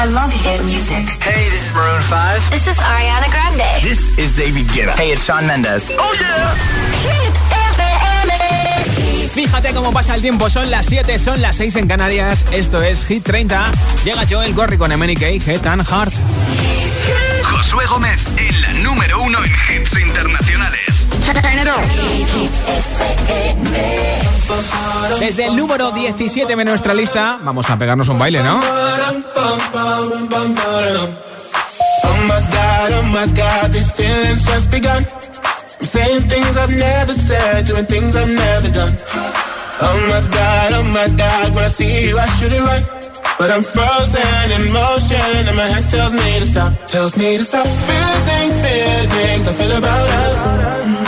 I love hit music. Hey, this is Maroon 5. This is Ariana Grande. This is David Guetta. Hey, it's Shawn Mendes. Oh yeah. Hit FM. Fíjate cómo pasa el tiempo, son las 7, son las 6 en Canarias. Esto es Hit 30. Llega Joel Gorry con MNK, Head and Heart. Josué Gómez en la número uno en hits internacionales. Desde el número 17 de nuestra lista, vamos a pegarnos un baile, ¿no? Oh my god, oh my god, these feelings just begun. I'm saying things I've never said, doing things I've never done. Oh my god, oh my god, when I see you, I should it right. But I'm frozen in motion, and my head tells me to stop, tells me to stop. Feeling, feelings I feel about us. Mm.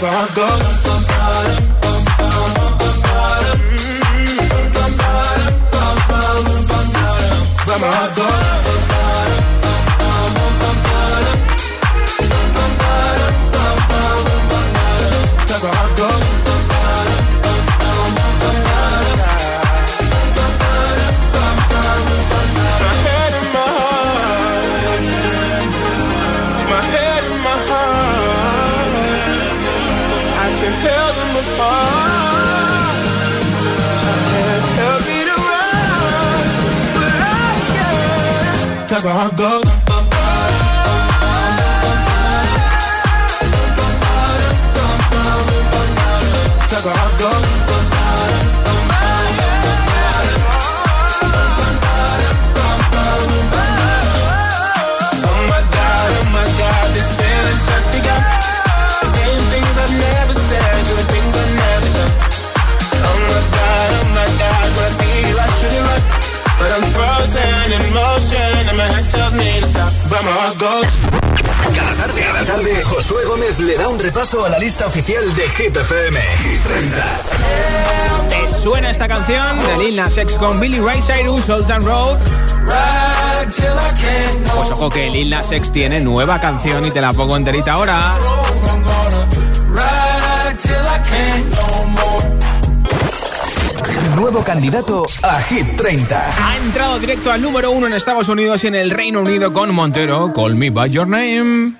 Cause my heart wherever I go. Cada tarde, Josué Gómez le da un repaso a la lista oficial de Hit FM. Hit 30. ¿Te suena esta canción de Lil Nas X con Billy Ray Cyrus, Sultan Road? Pues ojo que Lil Nas X tiene nueva canción y te la pongo enterita ahora. Nuevo candidato a Hit 30. Ha entrado directo al número uno en Estados Unidos y en el Reino Unido con Montero, Call Me By Your Name.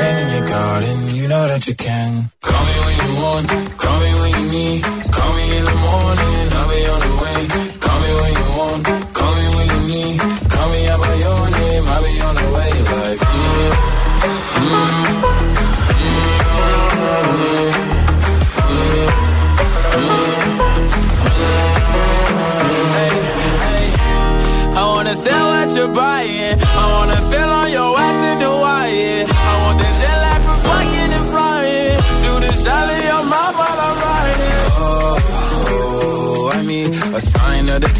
you in your garden, you know that you can. Call me when you want, call me when you need. Call me in the morning, I'll be on the way. Call me when you want, call me when you need. Call me out by your name, I'll be on the way. Like, mm, mm. I wanna sell what you're buying.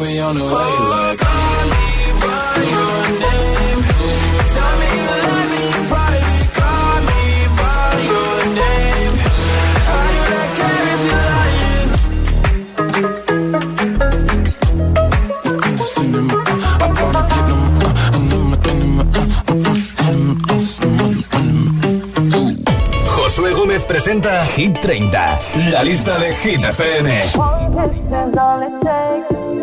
Be on the way. Like, call me by your name. Tell me you love me in private. Call me by your name. How do I care if you're lying? In the cinema, I wanna get them, in them, in them, in them, in them. Josué Gómez presenta Hit 30, la lista de Hit FM.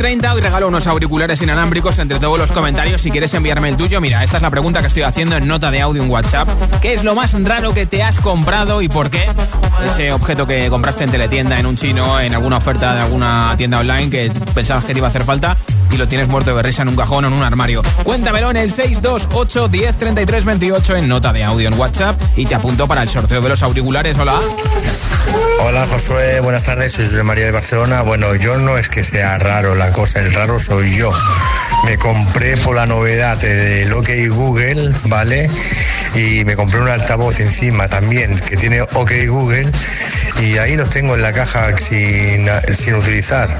30. Hoy regalo unos auriculares inalámbricos entre todos los comentarios. Si quieres enviarme el tuyo, mira, esta es la pregunta que estoy haciendo en nota de audio en WhatsApp. ¿Qué es lo más raro que te has comprado y por qué? Ese objeto que compraste en teletienda, en un chino, en alguna oferta de alguna tienda online que pensabas que te iba a hacer falta y lo tienes muerto de risa en un cajón o en un armario. Cuéntamelo en el 628 10 33 28 en nota de audio en WhatsApp y te apunto para el sorteo de los auriculares. Hola. Hola Josué, buenas tardes, soy José María de Barcelona. Bueno, yo no es que sea raro la cosa, el raro soy yo. Me compré por la novedad de lo que hay Google, ¿vale? y me compré un altavoz encima también que tiene OK Google y ahí los tengo en la caja sin, sin utilizar.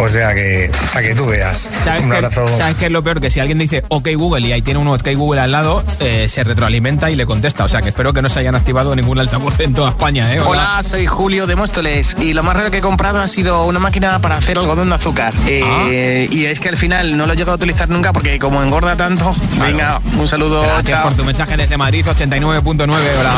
O sea que, a que tú veas. ¿Sabes, un abrazo. ¿Sabes qué es lo peor? Que si alguien dice OK Google y ahí tiene un OK Google al lado, eh, se retroalimenta y le contesta. O sea que espero que no se hayan activado ningún altavoz en toda España, ¿eh? Hola, soy Julio de Móstoles y lo más raro que he comprado ha sido una máquina para hacer algodón de azúcar. Eh, Y es que al final no lo he llegado a utilizar nunca porque como engorda tanto, venga, un saludo. Gracias chao. por tu mensaje desde Madrid, 89.9. Hola.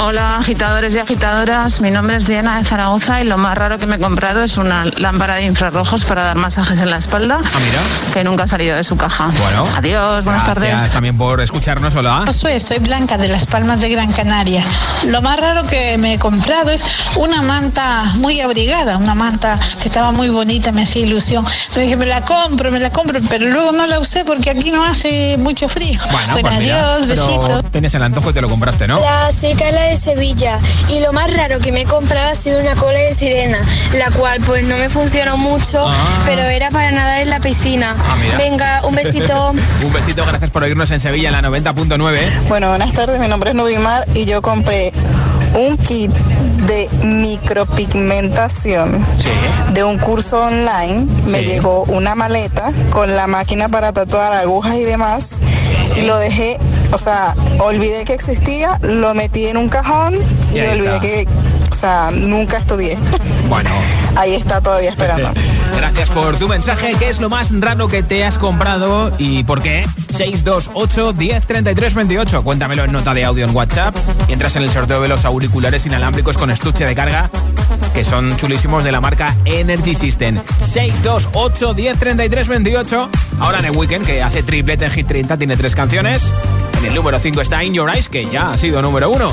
Hola agitadores y agitadoras, mi nombre es Diana de Zaragoza y lo más raro que me he comprado es una lámpara de infrarrojos para dar masajes en la espalda Ah, mira. que nunca ha salido de su caja. Bueno. Adiós, buenas Gracias tardes. también por escucharnos. Hola. Josué, soy Blanca de Las Palmas de Gran Canaria. Lo más raro que me he comprado es una manta muy abrigada, una manta que estaba muy bonita, me hacía ilusión. Me dije, me la compro, me la compro, pero luego no la usé porque aquí no hace mucho frío. Bueno, pues mira, adiós, pero besitos. Tenías el antojo y te lo compraste, ¿no? La Carla de Sevilla y lo más raro que me he comprado ha sido una cola de sirena, la cual pues no me funcionó mucho, Ah. pero era para nadar en la piscina. Ah, mira. Venga, un besito. un besito, gracias por oírnos en Sevilla en la 90.9. Bueno, buenas tardes, mi nombre es Nubimar y yo compré un kit de micropigmentación de un curso online. Me llegó una maleta con la máquina para tatuar agujas y demás y lo dejé, o sea, olvidé que existía, lo metí en un cajón y, olvidé está. que, o sea, nunca estudié. Bueno. Ahí está todavía esperando. Gracias por tu mensaje. ¿Qué es lo más raro que te has comprado y por qué? 628 10 33 28. Cuéntamelo en nota de audio en WhatsApp y entras en el sorteo de los auriculares inalámbricos con estuche de carga que son chulísimos de la marca Energy System. 628 10 33 28. Ahora de Weekend que hace triplete en Hit 30, tiene tres canciones. En el número 5 está In Your Eyes, que ya ha sido número 1.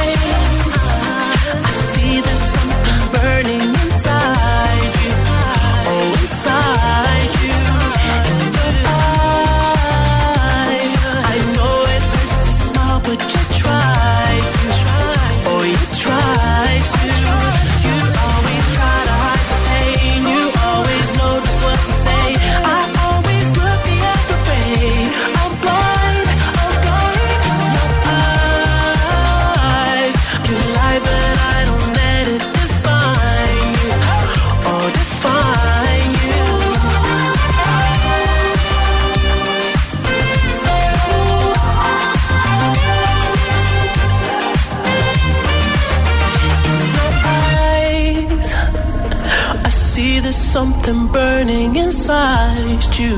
inside you.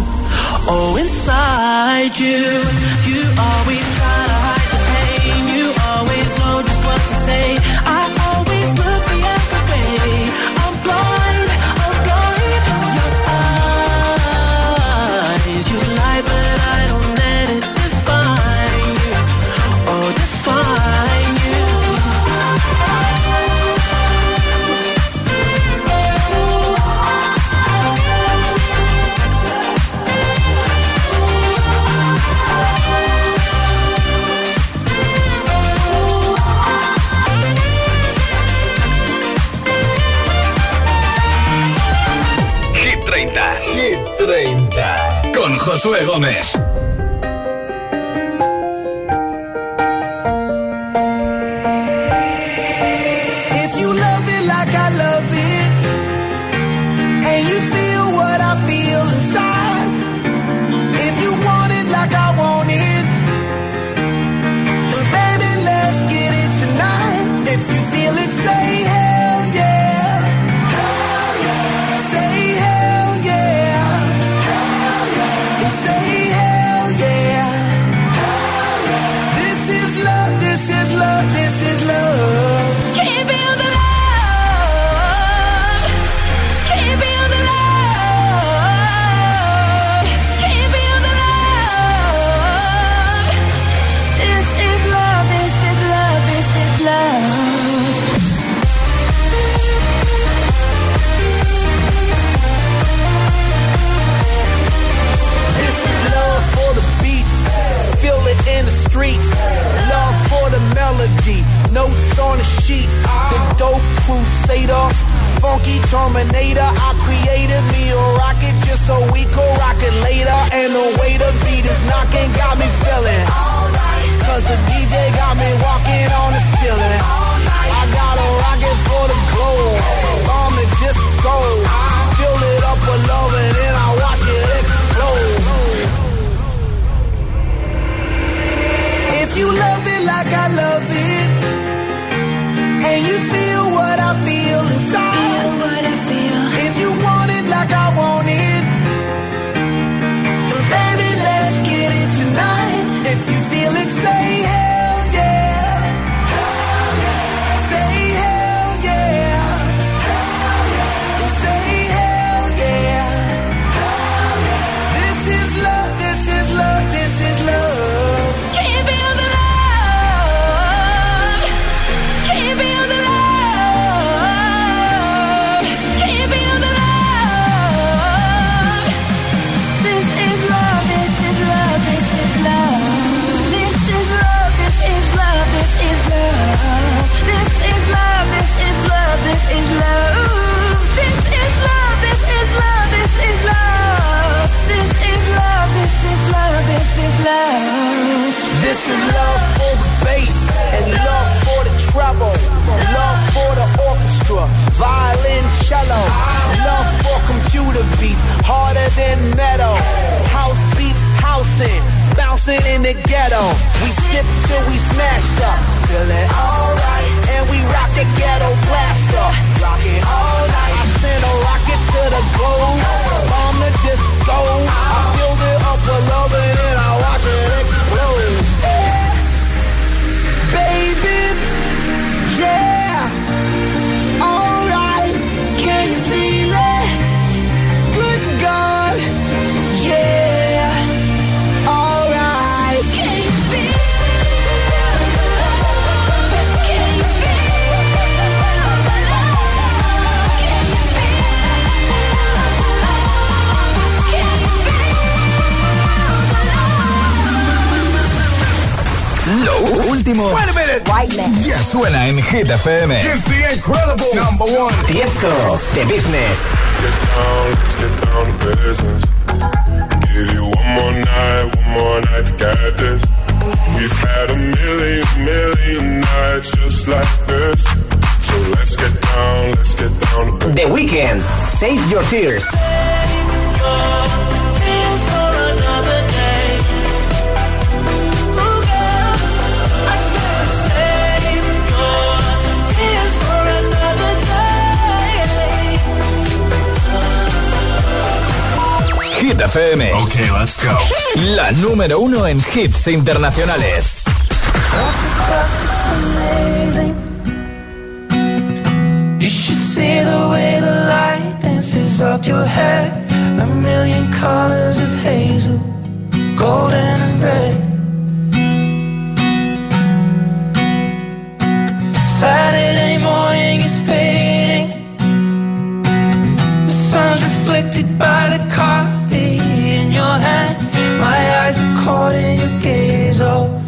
Oh, inside you. You always Josué Gómez. Cello. Love for computer beats, harder than metal. House beats, housing, bouncing in the ghetto. We sip till we smash up, feeling alright, and we rock the ghetto blaster. Rocking all night. I send a rocket to the globe, bomb the disco. I filled it up with love and then I watch it explode. Baby, yeah, Lo último Wait a minute. white man. ya suena en Hit FM. It's the incredible number one. Tiesto de Business. Let's get down to business. Give you one more night, one more night to get this. We've had a million, million nights just like this. So let's get down, let's get down to business. The Weekend. Save your tears. Hit FM. Okay, let's go. La número uno en hits internacionales. You should see the way the light dances up your hair. A million colors of hazel, golden and red. Saturday morning is fading. The sun's reflected by the hand. My eyes are caught in your gaze all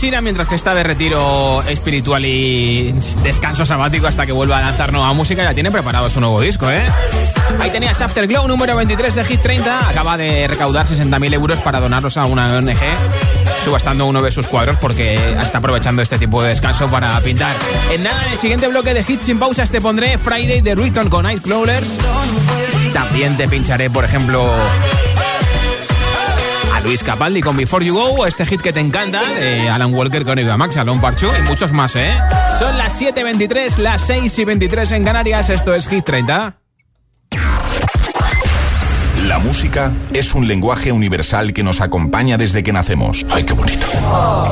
China mientras que está de retiro espiritual y descanso sabático hasta que vuelva a lanzar nueva música. Ya tiene preparado su nuevo disco, ¿eh? Ahí tenías Afterglow número 23 de Hit 30. Acaba de recaudar 60.000 euros para donarlos a una ONG subastando uno de sus cuadros porque está aprovechando este tipo de descanso para pintar. En nada, en el siguiente bloque de Hits sin pausas te pondré Friday de Riton con Nightcrawlers. También te pincharé, por ejemplo, Luis Capaldi con Before You Go, este hit que te encanta, de Alan Walker con Eva Max, Alon Parchu y muchos más, ¿eh? Son las 7.23, las 6.23 en Canarias, esto es Hit 30. La música es un lenguaje universal que nos acompaña desde que nacemos. ¡Ay, qué bonito!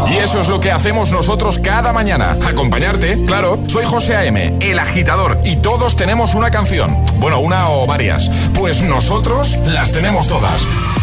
Y eso es lo que hacemos nosotros cada mañana. Acompañarte, claro. Soy José A.M., el agitador, y todos tenemos una canción. Bueno, una o varias. Pues nosotros las tenemos todas.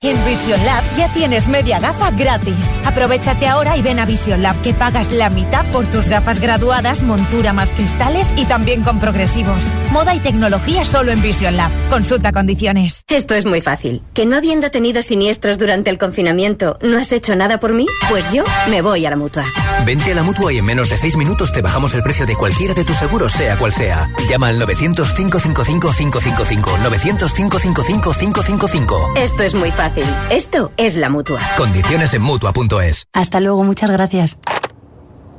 En Vision Lab ya tienes media gafa gratis. Aprovechate ahora y ven a Vision Lab que pagas la mitad por tus gafas graduadas, montura más cristales y también con progresivos. Moda y tecnología solo en Vision Lab. Consulta condiciones. Esto es muy fácil. ¿Que no habiendo tenido siniestros durante el confinamiento no has hecho nada por mí? Pues yo me voy a la mutua. Vente a la mutua y en menos de seis minutos te bajamos el precio de cualquiera de tus seguros, sea cual sea. Llama al 900-555-555. 900-555-555. Esto es muy fácil. Esto es la mutua. Condiciones en mutua.es. Hasta luego, muchas gracias.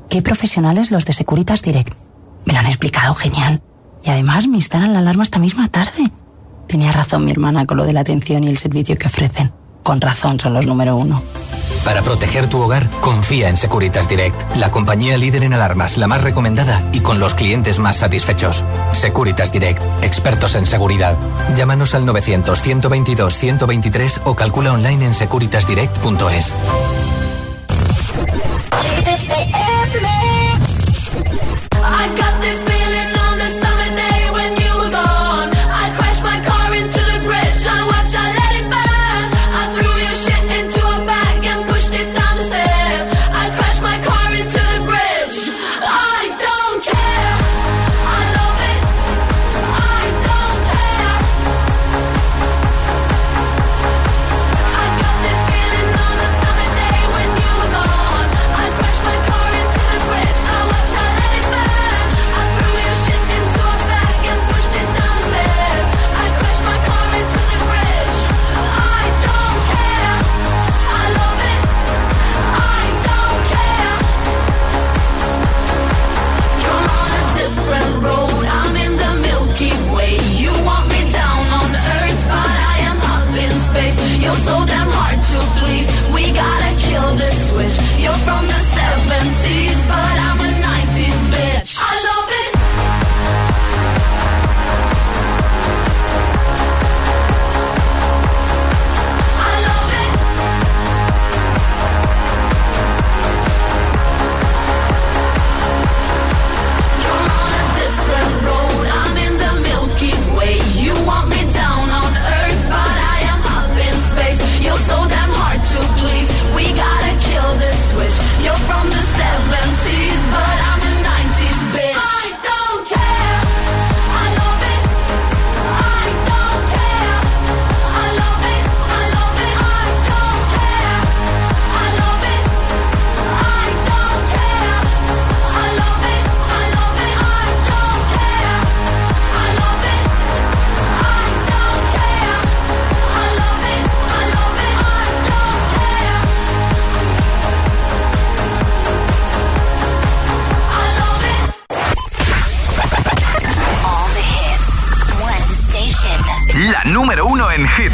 Qué profesionales los de Securitas Direct. Me lo han explicado genial. Y además me instalan la alarma esta misma tarde. Tenía razón mi hermana con lo de la atención y el servicio que ofrecen. Con razón son los número uno. Para proteger tu hogar, confía en Securitas Direct, la compañía líder en alarmas, la más recomendada y con los clientes más satisfechos. Securitas Direct, expertos en seguridad. Llámanos al 900-122-123 o calcula online en securitasdirect.es. I got this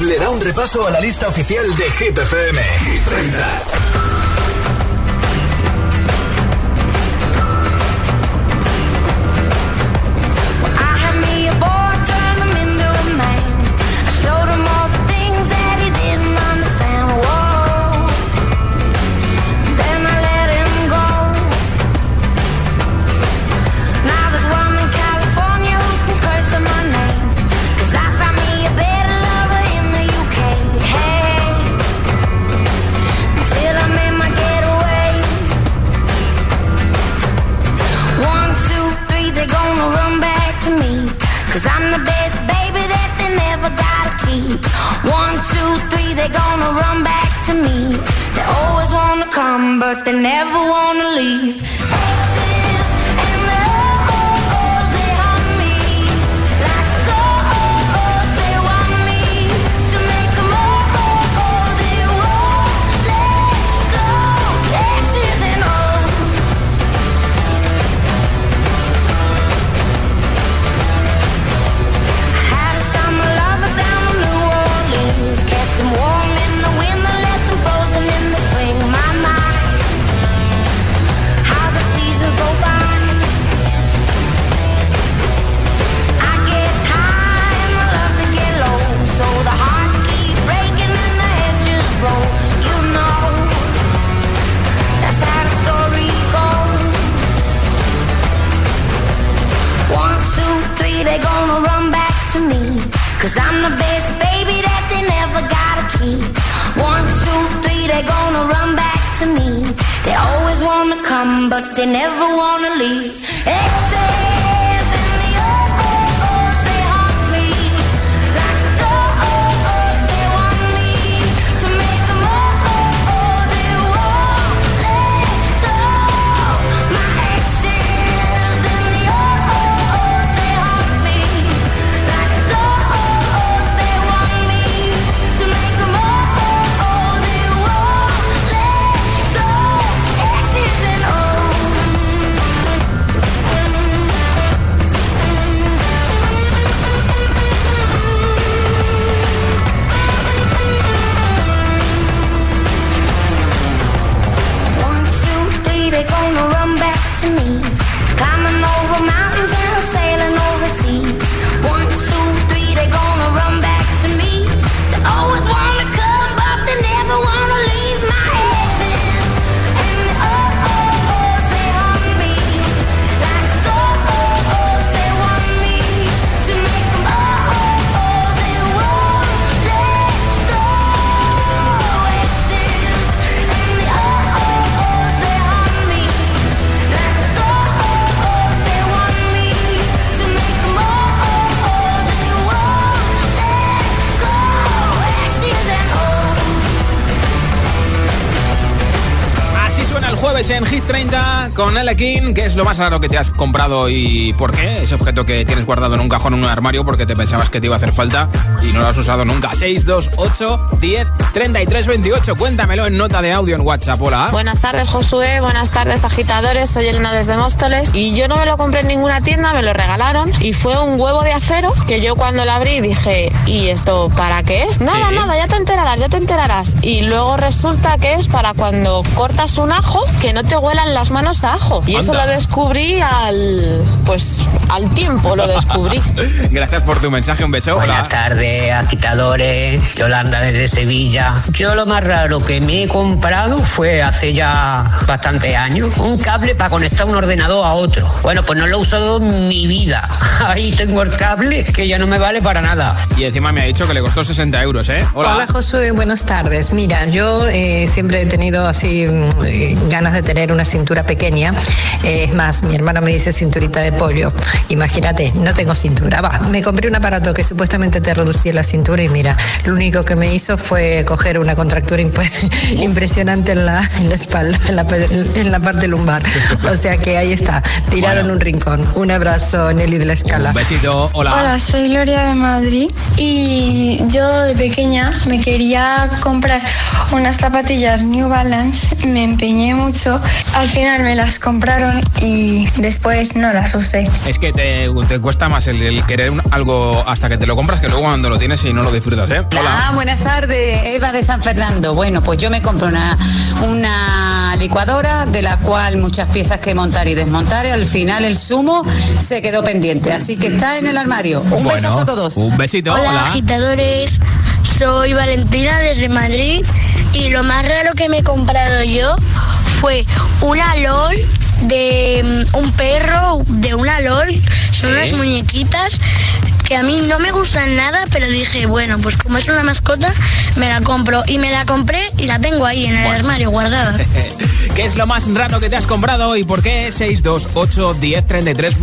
le da un repaso a la lista oficial de Hit they never wanna leave. Never en Hit 30 con King, ¿Qué es lo más raro que te has comprado y por qué? Ese objeto que tienes guardado en un cajón en un armario porque te pensabas que te iba a hacer falta y no lo has usado nunca. 628 10 33 28. Cuéntamelo en nota de audio en WhatsApp. Hola. Buenas tardes, Josué. Buenas tardes, agitadores. Soy Elena desde Móstoles y yo no me lo compré en ninguna tienda, me lo regalaron y fue un huevo de acero que yo cuando lo abrí dije, ¿y esto para qué es? Nada, nada, ya te enterarás, ya te enterarás. Y luego resulta que es para cuando cortas un ajo que no te huelan las manos a ajo. Y eso lo descubrí al pues al tiempo lo descubrí. Gracias por tu mensaje, un beso. Buenas tardes, agitadores. Yolanda desde Sevilla. Yo lo más raro que me he comprado fue hace ya bastante años un cable para conectar un ordenador a otro. Bueno, pues no lo he usado en mi vida. Ahí tengo el cable que ya no me vale para nada. Y encima me ha dicho que le costó 60 euros, ¿eh? Hola. Hola Josué, buenas tardes. Mira, yo eh, siempre he tenido así mm, ganas de tener una cintura pequeña. Eh, es más, mi hermano me dice cinturita de pollo. Imagínate, no tengo cintura. Va, me compré un aparato que supuestamente te reducía la cintura y mira, lo único que me hizo fue coger una contractura impresionante en la, en la espalda, en la, en la, parte lumbar. O sea que ahí está, tirado en un rincón. Un abrazo, Nelly de la Escala. Un besito, hola. Hola, soy Gloria de Madrid y yo de pequeña me quería comprar unas zapatillas New Balance. Me empeñé mucho. Al final me las compraron y después no las usé. Es que te, te cuesta más el, querer algo hasta que te lo compras que luego cuando lo tienes y no lo disfrutas, ¿eh? Hola. buenas tardes, Eva de San Fernando. Bueno, pues yo me compro una, una licuadora de la cual muchas piezas que montar y desmontar y al final el sumo se quedó pendiente. Así que está en el armario. Un beso a todos. Un besito. Hola, hola, agitadores. Soy Valentina desde Madrid y lo más raro que me he comprado yo fue una LOL de mm, un perro, de una LOL, son unas muñequitas que a mí no me gustan nada, pero dije, bueno, pues como es una mascota, me la compro. Y me la compré y la tengo ahí en el armario guardada. ¿Qué es lo más raro que te has comprado y por qué? 628 1033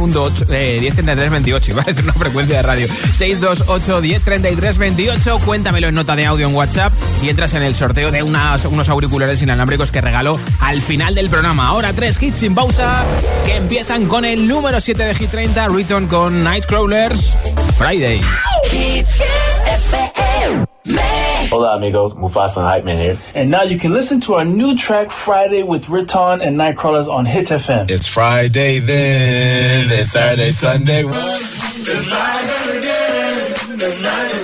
eh, 1033 28, iba a decir una frecuencia de radio. 628 1033 28, cuéntamelo en nota de audio en WhatsApp y entras en el sorteo de unas, unos auriculares inalámbricos que regalo al final del programa. Ahora tres hits sin pausa que empiezan con el número 7 de Hit 30, Return con Nightcrawlers. Friday. Hola amigos, Mufasa and Hype Man here. And now you can listen to our new track Friday with Riton and Nightcrawlers on Hit FM. It's Friday then, it's Saturday, Sunday. It's Friday again, it's Friday,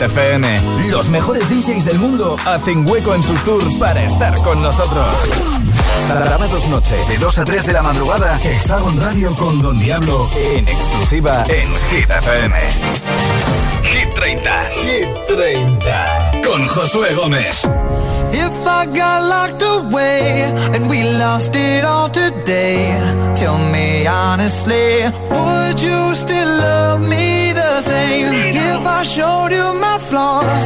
Hit FM. Los mejores DJs del mundo hacen hueco en sus tours para estar con nosotros. Sábados noche, de 2 a 3 de la madrugada, Hexagon Radio con Don Diablo en exclusiva en Hit FM. Hit 30. Hit 30. Con Josué Gómez. If I got locked away and we lost it all today, tell me honestly, would you still love me the same? If I showed you my flaws,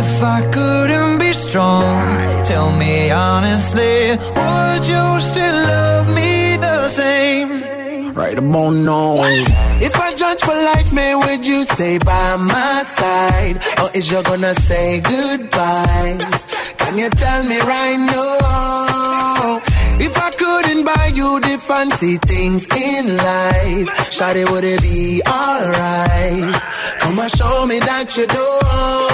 if I couldn't be strong, tell me honestly, would you still love me the same? Right about now. If I judge for life, man, would you stay by my side? Or is you gonna say goodbye? Can you tell me right now? If I couldn't buy you the fancy things in life, Shawty, would it be alright? Come and show me that you don't.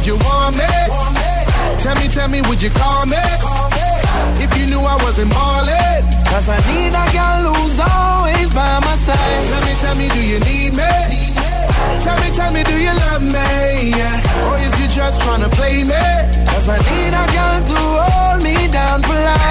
would you want me? Tell me, tell me, would you call me? If you knew I wasn't ballin'. Cause I need a girl who's always by my side. Tell me, tell me, do you need me? Tell me, tell me, do you love me? Yeah. Or is you just tryna play me? Cause I need a girl to hold me down for life.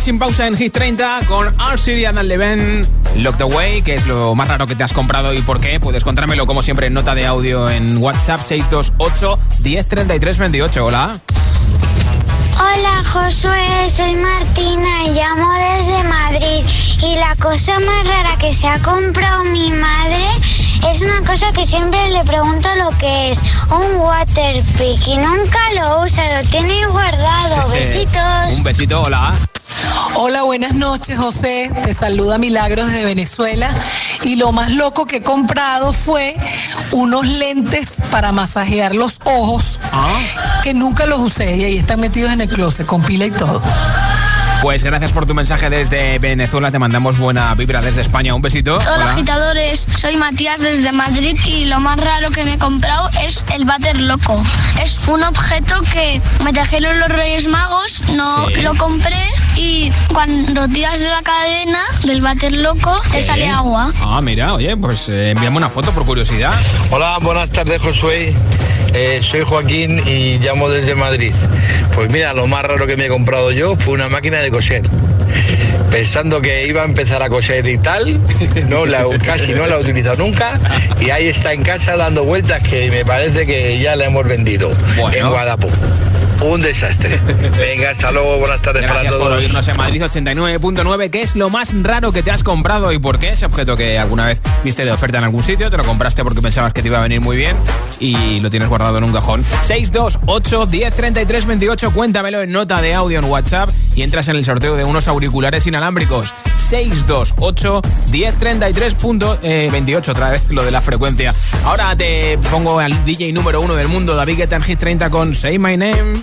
Sin pausa en Hit 30 con R. And Leven Locked Away, que es lo más raro que te has comprado y por qué. Puedes contármelo como siempre en nota de audio en WhatsApp 628 1033 28. Hola. Hola Josué, soy Martina y llamo desde Madrid. Y la cosa más rara que se ha comprado mi madre es una cosa que siempre le pregunto lo que es. Un waterpick y nunca lo usa, lo tiene guardado. Besitos. Un besito, hola. Hola, buenas noches, José. Te saluda Milagros de Venezuela. Y lo más loco que he comprado fue unos lentes para masajear los ojos Ah. que nunca los usé y ahí están metidos en el closet con pila y todo. Pues gracias por tu mensaje desde Venezuela. Te mandamos buena vibra desde España. Un besito. Hola, agitadores. Soy Matías desde Madrid y lo más raro que me he comprado es el váter loco. Es un objeto que me trajeron los Reyes Magos, no Sí. lo compré y cuando tiras de la cadena del váter loco te sale agua. Ah, mira, oye, pues eh, envíame una foto por curiosidad. Hola, buenas tardes Josué. Eh, soy Joaquín y llamo desde Madrid. Pues mira, lo más raro que me he comprado yo fue una máquina de coser. Pensando que iba a empezar a coser y tal, no la, casi no la he utilizado nunca y ahí está en casa dando vueltas que me parece que ya la hemos vendido en Guadalajara. Un desastre. Venga, hasta luego, buenas tardes para Gracias por todos. oírnos en Madrid 89.9. ¿Qué es lo más raro que te has comprado y por qué? Ese objeto que alguna vez viste de oferta en algún sitio, te lo compraste porque pensabas que te iba a venir muy bien y lo tienes guardado en un cajón. 628 10 33 28. Cuéntamelo en nota de audio en WhatsApp y entras en el sorteo de unos auriculares inalámbricos. 628 10 33 punto, eh, 28. Otra vez lo de la frecuencia. Ahora te pongo al DJ número uno del mundo, David Guetta en Hit 30 con Say My Name.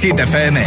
Hit FM né?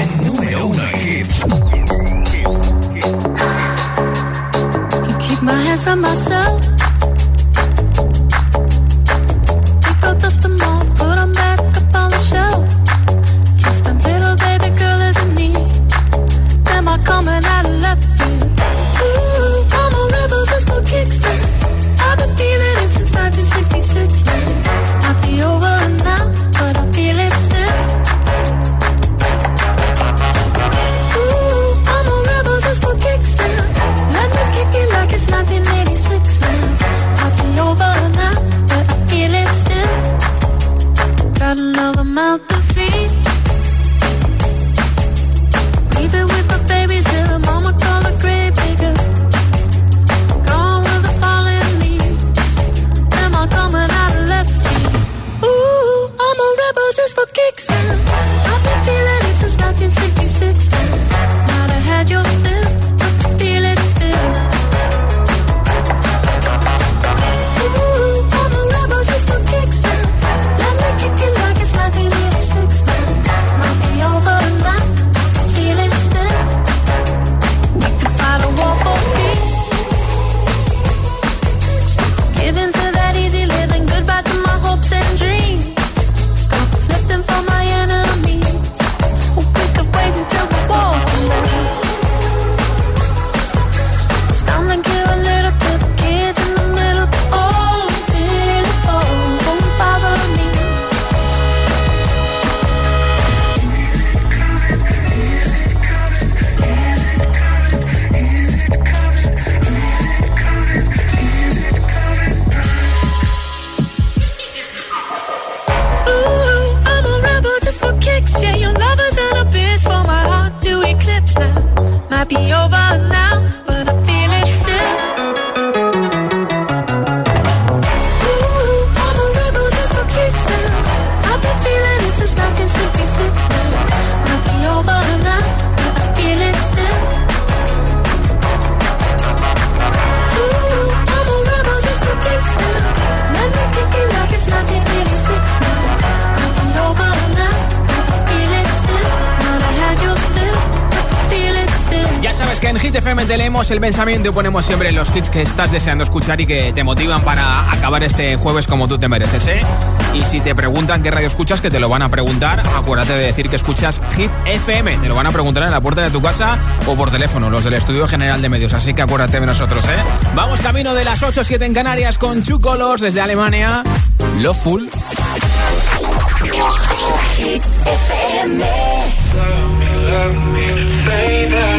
En Hit FM te leemos el pensamiento y ponemos siempre los hits que estás deseando escuchar y que te motivan para acabar este jueves como tú te mereces, ¿eh? Y si te preguntan qué radio escuchas, que te lo van a preguntar, acuérdate de decir que escuchas Hit FM. Te lo van a preguntar en la puerta de tu casa o por teléfono, los del Estudio General de Medios. Así que acuérdate de nosotros, ¿eh? Vamos camino de las 8 7 en Canarias con Chu Colors desde Alemania. lo Full.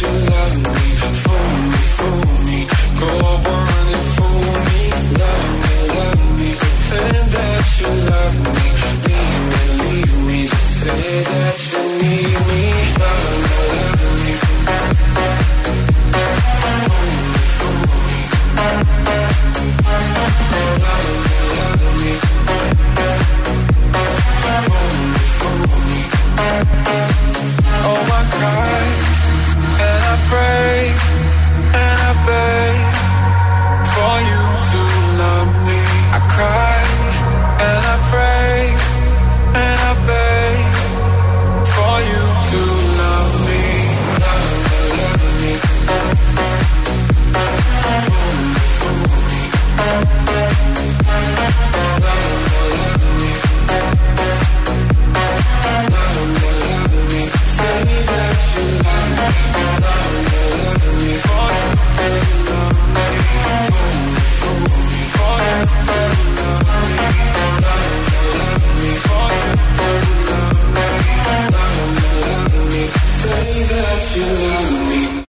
to love me.